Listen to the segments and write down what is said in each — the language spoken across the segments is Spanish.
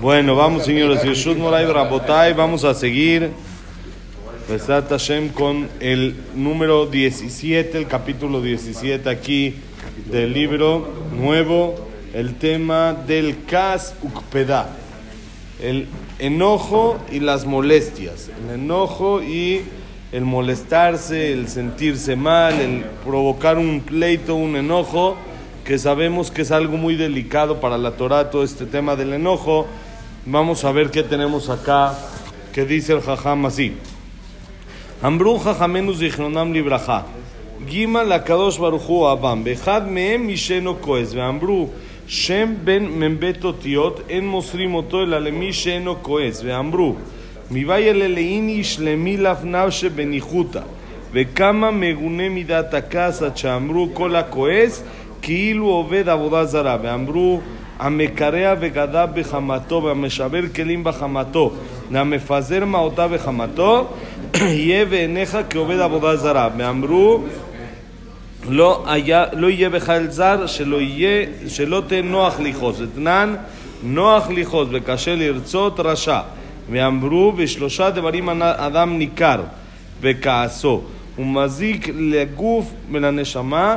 Bueno, vamos señores, vamos a seguir con el número 17, el capítulo 17 aquí del libro nuevo, el tema del Kas Ukpeda, el enojo y las molestias, el enojo y el molestarse, el sentirse mal, el provocar un pleito, un enojo, que sabemos que es algo muy delicado para la Torah, todo este tema del enojo. Vamos a ver qué tenemos acá, que dice el Jajam así. Ambru Jajamenus Zichronam Libraja. Gima la Kadosh Baruchu Abam. Bejad meem misheno koez. Veambru Shem ben membeto tiot. En mosrim oto el alemi sheno koez. Veambru. Mi vaya leleini shlemi lafnavshe benijuta. וכמה מגונה מידת הכעס עד שאמרו כל הכועס כאילו עובד עבודה זרה ואמרו המקרע וגדע בחמתו והמשבר כלים בחמתו והמפזר מעותיו בחמתו יהיה בעיניך כעובד עבודה זרה. ואמרו לא, היה, לא יהיה בחיל זר שלא, יהיה, שלא תהיה נוח לכעוס. אתנן נוח לכעוס וקשה לרצות רשע. ואמרו בשלושה דברים אדם ניכר בכעסו ומזיק לגוף ולנשמה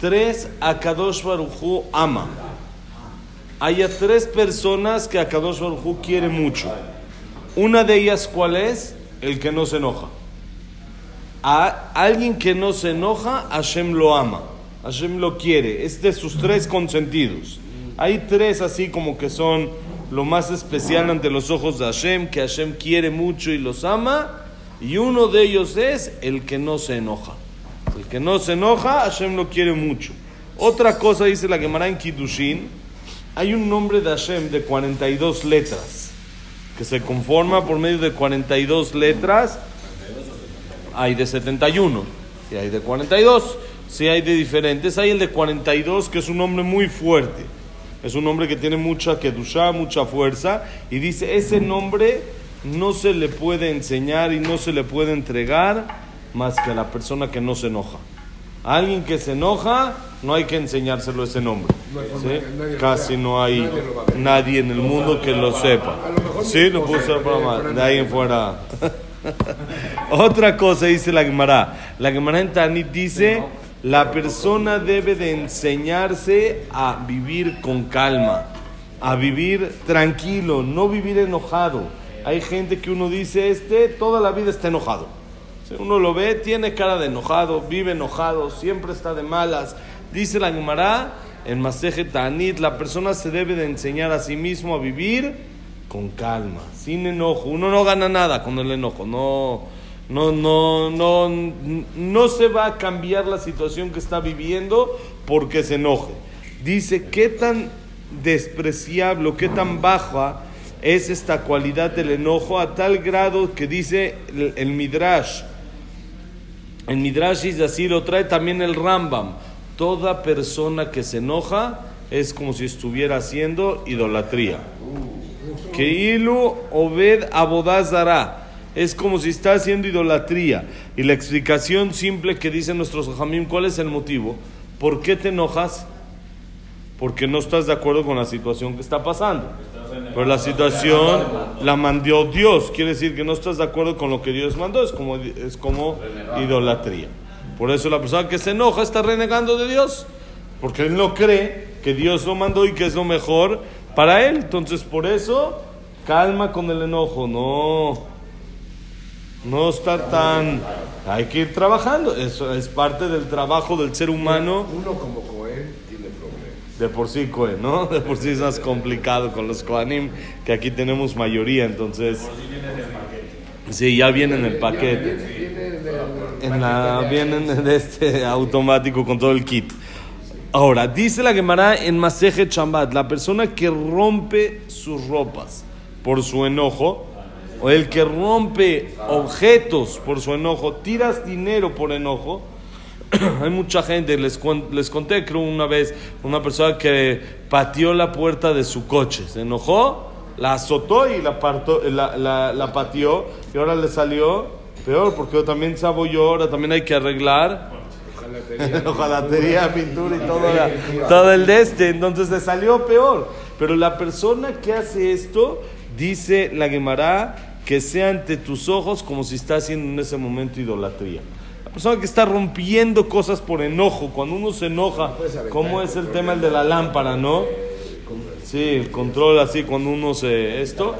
Tres, Akadosh Baruchu ama. Hay tres personas que Akadosh Baruchu quiere mucho. Una de ellas, ¿cuál es? El que no se enoja. A alguien que no se enoja, Hashem lo ama. Hashem lo quiere. Es de sus tres consentidos. Hay tres así como que son lo más especial ante los ojos de Hashem, que Hashem quiere mucho y los ama. Y uno de ellos es el que no se enoja. El que no se enoja, Hashem lo quiere mucho. Otra cosa dice la Gemara en Kiddushin, hay un nombre de Hashem de 42 letras, que se conforma por medio de 42 letras. Hay de 71, y hay de 42, si hay de diferentes. Hay el de 42, que es un nombre muy fuerte. Es un nombre que tiene mucha kedusha, mucha fuerza. Y dice, ese nombre no se le puede enseñar y no se le puede entregar más que a la persona que no se enoja. A alguien que se enoja, no hay que enseñárselo ese nombre. ¿sí? Casi no hay nadie en el mundo que lo sepa. Sí, lo puedo usar para más. De ahí en fuera. Otra cosa dice la Gemara. La Gemara en Tanit dice, la persona debe de enseñarse a vivir con calma, a vivir tranquilo, no vivir enojado. Hay gente que uno dice, este toda la vida está enojado. Uno lo ve, tiene cara de enojado, vive enojado, siempre está de malas. Dice la Gemara en Maseje Tanit, la persona se debe de enseñar a sí mismo a vivir con calma, sin enojo. Uno no gana nada con el enojo, no, no, no, no, no se va a cambiar la situación que está viviendo porque se enoje. Dice, ¿qué tan despreciable, qué tan baja es esta cualidad del enojo a tal grado que dice el Midrash? El Midrash dice así, lo trae también el Rambam. Toda persona que se enoja es como si estuviera haciendo idolatría. Que ilu obed abodazara. Es como si está haciendo idolatría. Y la explicación simple que dicen nuestros jamim, ¿cuál es el motivo? ¿Por qué te enojas? Porque no estás de acuerdo con la situación que está pasando. Pero la situación la mandó Dios. Quiere decir que no estás de acuerdo con lo que Dios mandó. Es como, es como idolatría. Por eso la persona que se enoja está renegando de Dios. Porque él no cree que Dios lo mandó y que es lo mejor para él. Entonces por eso, calma con el enojo. No, no estar tan... Hay que ir trabajando. Eso es parte del trabajo del ser humano. De por sí, Cohen, ¿no? De por sí es más complicado con los Kohanim, que aquí tenemos mayoría, entonces... Sí, ya viene en el paquete. Viene en el- En la, vienen de este automático con todo el kit. Ahora, dice la Gemara en Maseje Chambat, la persona que rompe sus ropas por su enojo, o el que rompe objetos por su enojo, tiras dinero por enojo. Hay mucha gente, les, les conté creo una vez, una persona que pateó la puerta de su coche, se enojó, la azotó y la, partó, la, la, la pateó y ahora le salió peor porque también sabo yo, ahora también hay que arreglar. Ojalatería, pintura y todo, todo el de este, entonces le salió peor. Pero la persona que hace esto, dice la Gemara, que sea ante tus ojos como si está haciendo en ese momento idolatría. Persona que está rompiendo cosas por enojo, cuando uno se enoja, como es el tema de la lámpara, ¿no? Sí, el control así cuando uno se... Esto,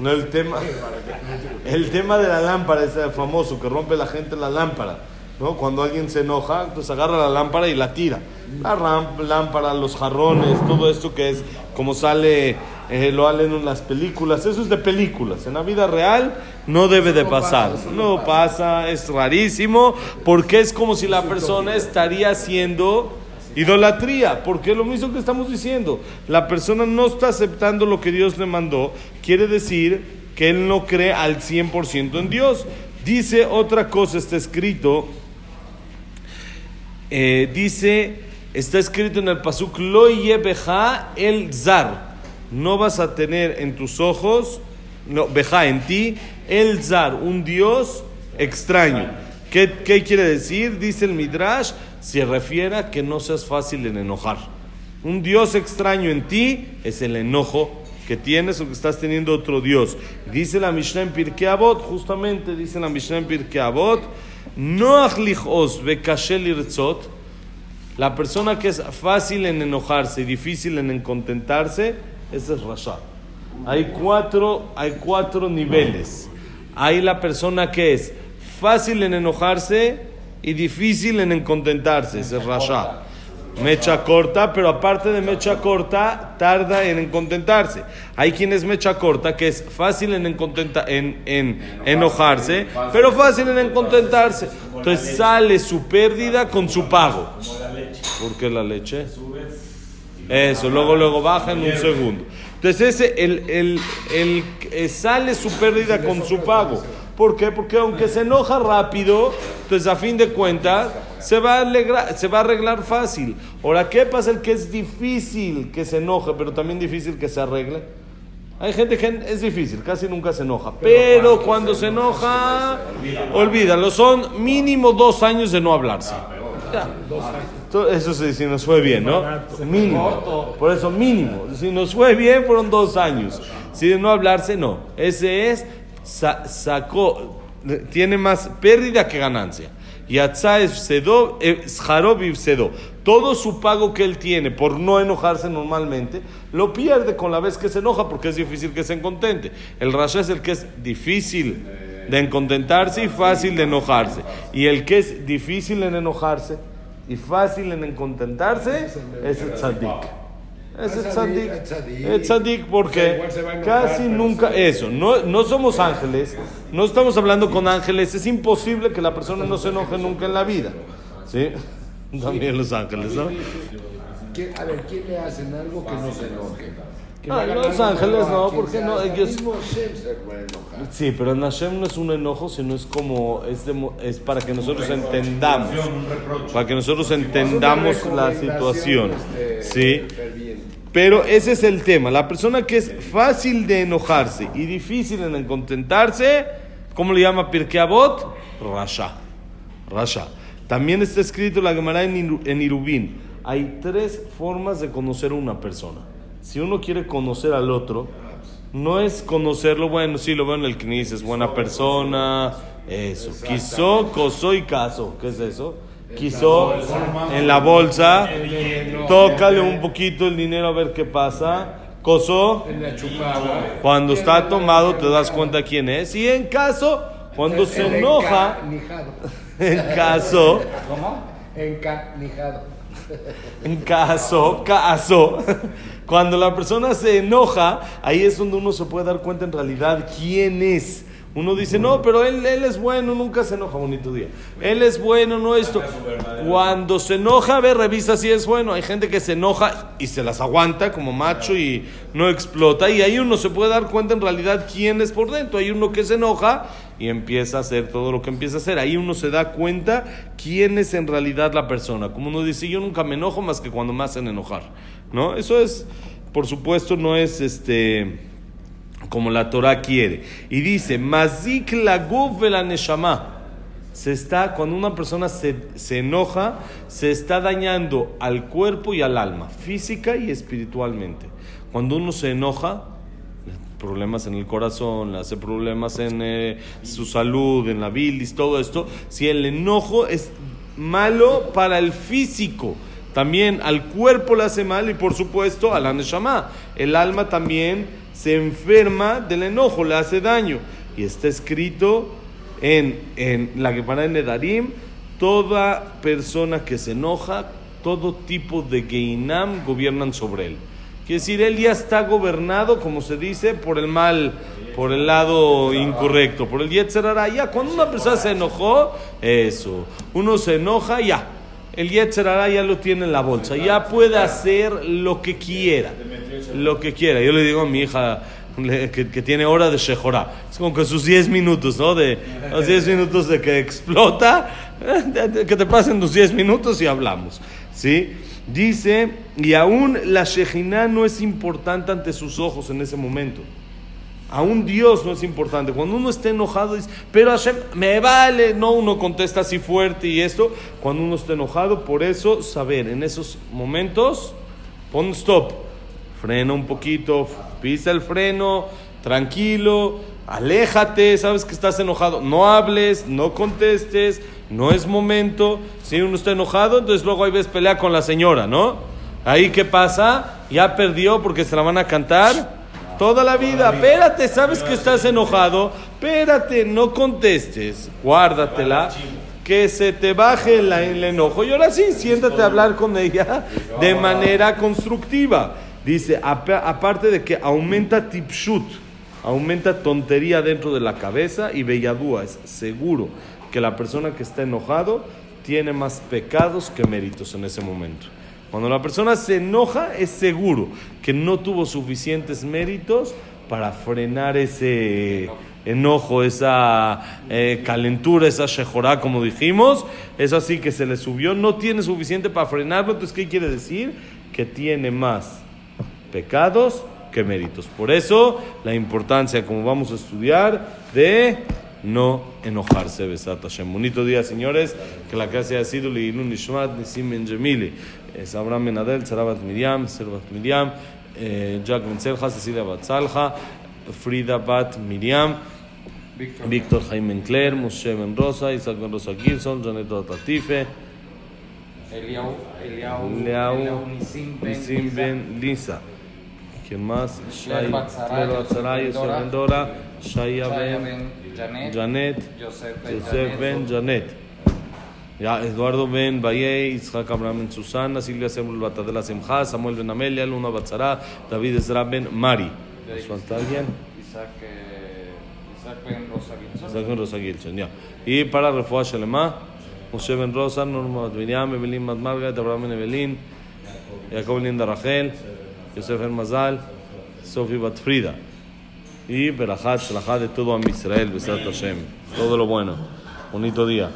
no el tema... El tema de la lámpara es el famoso, que rompe la gente la lámpara. ¿no? Cuando alguien se enoja, entonces agarra la lámpara y la tira. La lámpara, los jarrones, todo esto que es como sale, eh, lo halen en las películas, eso es de películas. En la vida real no debe de pasar. No pasa, es rarísimo, porque es como si la persona estaría haciendo idolatría, porque es lo mismo que estamos diciendo. La persona no está aceptando lo que Dios le mandó, quiere decir que él no cree al 100% en Dios. Dice otra cosa, está escrito, eh, dice, está escrito en el pasuk, lo yebeja el zar, no vas a tener en tus ojos, no, beja en ti, el zar, un Dios extraño. ¿Qué, ¿Qué, quiere decir? Dice el Midrash, se refiere a que no seas fácil en enojar. Un Dios extraño en ti es el enojo que tienes o que estás teniendo otro Dios. Dice la Mishnah en Pirkei Avot, justamente dice la Mishnah en Pirkei Avot, no achlichos bekashel irtzot, la persona que es fácil en enojarse y difícil en contentarse, ese es Rasha. Hay cuatro, hay cuatro niveles. Hay la persona que es fácil en enojarse y difícil en contentarse, ese es Rasha. Mecha corta, pero aparte de mecha corta, tarda en contentarse. Hay quienes mecha corta, que es fácil en, en, en enojarse, pero fácil en contentarse. Entonces sale su pérdida con su pago. ¿Por qué la leche? Eso, luego, luego baja en un segundo. Entonces ese, el, el, el, sale su pérdida con su pago. ¿Por qué? Porque aunque se enoja rápido, entonces a fin de cuentas se va, a alegrar, se va a arreglar fácil. Ahora, ¿qué pasa? El que es difícil que se enoje, pero también difícil que se arregle. Hay gente que es difícil, casi nunca se enoja. Pero cuando se enoja, olvídalo. Son mínimo dos años de no hablarse. Eso sí, si nos fue bien, ¿no? Mínimo. Por eso mínimo. Si nos fue bien, fueron dos años. Si de no hablarse, no. Ese es, sacó, tiene más pérdida que ganancia. Y todo su pago que él tiene por no enojarse normalmente, lo pierde con la vez que se enoja porque es difícil que se contente. El rasha es el que es difícil de contentarse y fácil de enojarse. Y el que es difícil en enojarse y fácil en contentarse es el tzadik. Es el tzadik. El tzadik porque casi nunca eso. No, no somos ángeles, no estamos hablando con ángeles. Es imposible que la persona no se enoje nunca en la vida. ¿Sí? También los ángeles, ¿no? A ver, ¿quién le hacen algo que no se enoje? Ah, los ángeles no, porque no, ellos... Sí, pero en Hashem no es un enojo, sino es como, es, es para que nosotros entendamos, para que nosotros entendamos la situación, ¿sí? Pero ese es el tema, la persona que es fácil de enojarse y difícil en contentarse, ¿cómo le llama Pirkei Avot? Rasha, Rasha. También está escrito la Gemara en Irubín, hay tres formas de conocer a una persona. Si uno quiere conocer al otro, no es conocerlo, bueno, sí, lo veo en el CNIS, es buena persona, eso. Quiso, coso y caso. ¿Qué es eso? Quiso en la bolsa, tócale un poquito el dinero a ver qué pasa. Coso, cuando está tomado te das cuenta quién es. Y en caso, cuando se enoja, en caso, ¿cómo? Encanijado. Caso, caso, cuando la persona se enoja, ahí es donde uno se puede dar cuenta en realidad quién es. Uno dice, no, pero él, él es bueno, nunca se enoja, bonito día. Él es bueno, no esto. Cuando se enoja, a ver, revisa si es bueno. Hay gente que se enoja y se las aguanta como macho y no explota. Y ahí uno se puede dar cuenta en realidad quién es por dentro. Hay uno que se enoja y empieza a hacer todo lo que empieza a hacer. Ahí uno se da cuenta quién es en realidad la persona. Como uno dice, yo nunca me enojo más que cuando me hacen enojar. ¿No? Eso es, por supuesto, no es este como la Torah quiere. Y dice, Mazik la la neshama. Se está, cuando una persona se, se, enoja, se está dañando al cuerpo y al alma, física y espiritualmente. Cuando uno se enoja, problemas en el corazón, le hace problemas en eh, su salud, en la bilis, todo esto. Si el enojo es malo para el físico, también al cuerpo le hace mal y por supuesto a la neshama. El alma también se enferma del enojo, le hace daño. Y está escrito en, en la que para Nedarim, toda persona que se enoja, todo tipo de Geinam gobiernan sobre él. Quiere decir, él ya está gobernado, como se dice, por el mal, por el lado incorrecto, por el Yetzerara. Ya, cuando una persona se enojó, eso, uno se enoja, ya. El Yetzerara ya lo tiene en la bolsa, ya puede hacer lo que quiera lo que quiera. Yo le digo a mi hija que, tiene hora de Shehorá. Es como que sus 10 minutos, ¿no? De los 10 minutos de que explota, que te pasen los 10 minutos y hablamos. ¿Sí? Dice, y aún la Shejina no es importante ante sus ojos en ese momento. Aún Dios no es importante. Cuando uno está enojado, dice, pero Hashem, me vale. No, uno contesta así fuerte y esto. Cuando uno está enojado, por eso saber en esos momentos, pon stop frena un poquito, pisa el freno, tranquilo, aléjate, sabes que estás enojado, no hables, no contestes, no es momento. Si uno está enojado, entonces luego ahí ves pelea con la señora, ¿no? Ahí qué pasa, ya perdió porque se la van a cantar toda la vida. Espérate, sabes que estás enojado, espérate, no contestes, guárdatela que se te baje el enojo y ahora sí, siéntate a hablar con ella de manera constructiva. Dice, aparte de que aumenta tipshut, aumenta tontería dentro de la cabeza y belladúa, es seguro que la persona que está enojado tiene más pecados que méritos en ese momento. Cuando la persona se enoja, es seguro que no tuvo suficientes méritos para frenar ese enojo, esa eh, calentura, esa shejorá, como dijimos. Es así que se le subió, no tiene suficiente para frenarlo. Entonces, ¿qué quiere decir? Que tiene más pecados que méritos. Por eso la importancia, como vamos a estudiar, de no enojarse. Besat Hashem. Bonito día, señores. Que la clase haya sido Leilun Nishmat Nisim Benjamili. Es Abraham Menadel, Sarabat Miriam, Servat Miriam, eh, Jack Benzelja, Cecilia Batzalja, Frida Bat Miriam. Víctor Jaime Encler, Moshe Ben Rosa, Isaac Ben Rosa Gilson, Janet Tatife, Eliau, Eliau, Nisim Ben Lisa. ¿Quién más? Claire Batzaray, Yosef Ben Dora, Shaya Ben Janet, Joseph Ben Janet. Eduardo Ben Valle, Isaac Abraham Ben Susana, Silvia Samuel Batadela Semja, Samuel Ben Amelia, Luna Batzara, David Ezra Ben Mari. ¿Falta alguien? Isaac, Isaac Ben Rosa Gilson. Isaac Ben Rosa Gilson, ya. Y para Refuah Shelema, Moshe Ben Rosa, Norma Miriam, Evelyn Margaret, Abraham Ben Evelyn, Jacob Linda Rachel. Yosef El Mazal, Sofi Batfrida. Y Berajat, Salajat de todo a Israel, Besat Hashem. Todo lo bueno. Bonito día.